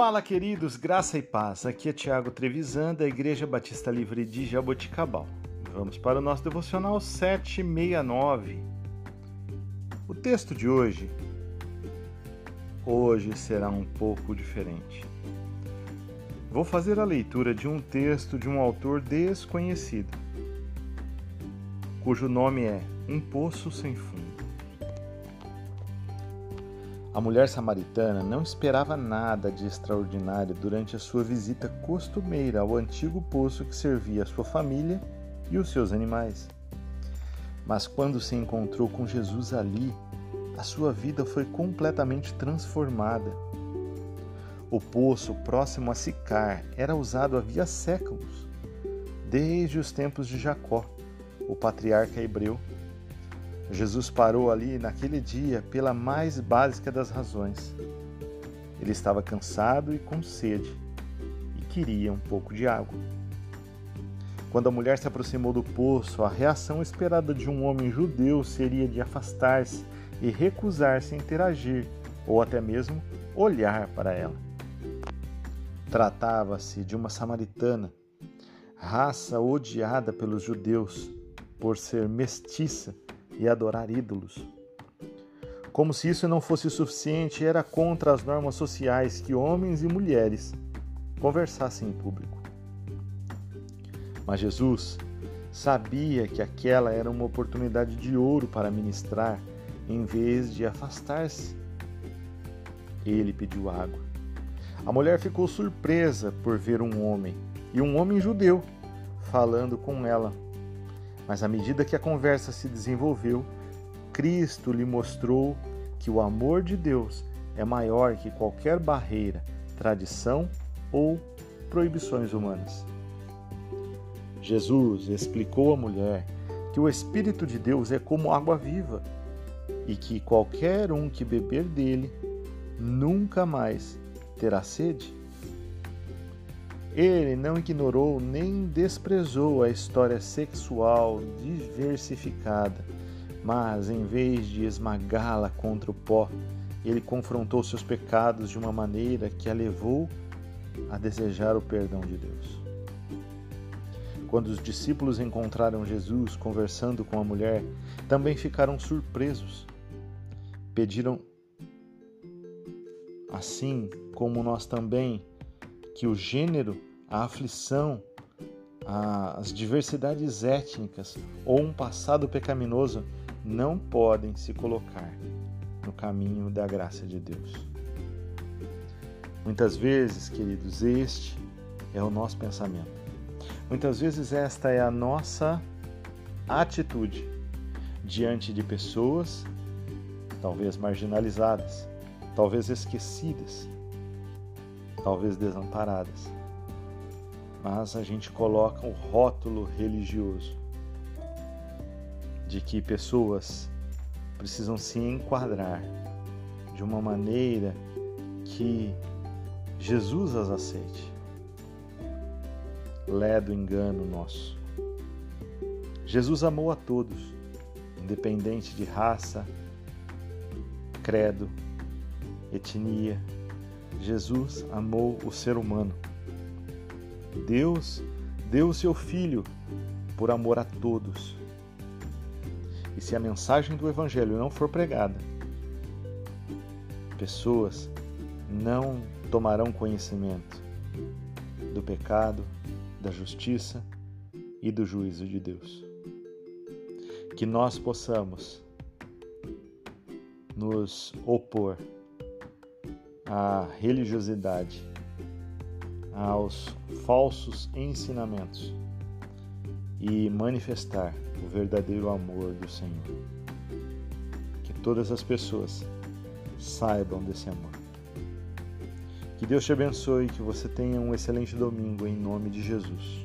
Fala, queridos, graça e paz. Aqui é Tiago Trevisan, da Igreja Batista Livre de Jaboticabal. Vamos para o nosso devocional 769. O texto de hoje hoje será um pouco diferente. Vou fazer a leitura de um texto de um autor desconhecido, cujo nome é Um Poço Sem Fundo. A mulher samaritana não esperava nada de extraordinário durante a sua visita costumeira ao antigo poço que servia a sua família e os seus animais. Mas quando se encontrou com Jesus ali, a sua vida foi completamente transformada. O poço próximo a Sicar era usado havia séculos, desde os tempos de Jacó, o patriarca hebreu Jesus parou ali naquele dia pela mais básica das razões. Ele estava cansado e com sede e queria um pouco de água. Quando a mulher se aproximou do poço, a reação esperada de um homem judeu seria de afastar-se e recusar-se a interagir ou até mesmo olhar para ela. Tratava-se de uma samaritana, raça odiada pelos judeus por ser mestiça e adorar ídolos. Como se isso não fosse suficiente, era contra as normas sociais que homens e mulheres conversassem em público. Mas Jesus sabia que aquela era uma oportunidade de ouro para ministrar, em vez de afastar-se. Ele pediu água. A mulher ficou surpresa por ver um homem, e um homem judeu, falando com ela. Mas à medida que a conversa se desenvolveu, Cristo lhe mostrou que o amor de Deus é maior que qualquer barreira, tradição ou proibições humanas. Jesus explicou à mulher que o Espírito de Deus é como água viva e que qualquer um que beber dele nunca mais terá sede. Ele não ignorou nem desprezou a história sexual diversificada, mas em vez de esmagá-la contra o pó, ele confrontou seus pecados de uma maneira que a levou a desejar o perdão de Deus. Quando os discípulos encontraram Jesus conversando com a mulher, também ficaram surpresos. Pediram, assim como nós também, que o gênero a aflição, as diversidades étnicas ou um passado pecaminoso não podem se colocar no caminho da graça de Deus. Muitas vezes, queridos, este é o nosso pensamento. Muitas vezes, esta é a nossa atitude diante de pessoas, talvez marginalizadas, talvez esquecidas, talvez desamparadas mas a gente coloca o um rótulo religioso de que pessoas precisam se enquadrar de uma maneira que Jesus as aceite. Lé do engano nosso. Jesus amou a todos, independente de raça, credo, etnia. Jesus amou o ser humano Deus deu o seu Filho por amor a todos. E se a mensagem do Evangelho não for pregada, pessoas não tomarão conhecimento do pecado, da justiça e do juízo de Deus. Que nós possamos nos opor à religiosidade aos falsos ensinamentos e manifestar o verdadeiro amor do Senhor. Que todas as pessoas saibam desse amor. Que Deus te abençoe e que você tenha um excelente domingo em nome de Jesus.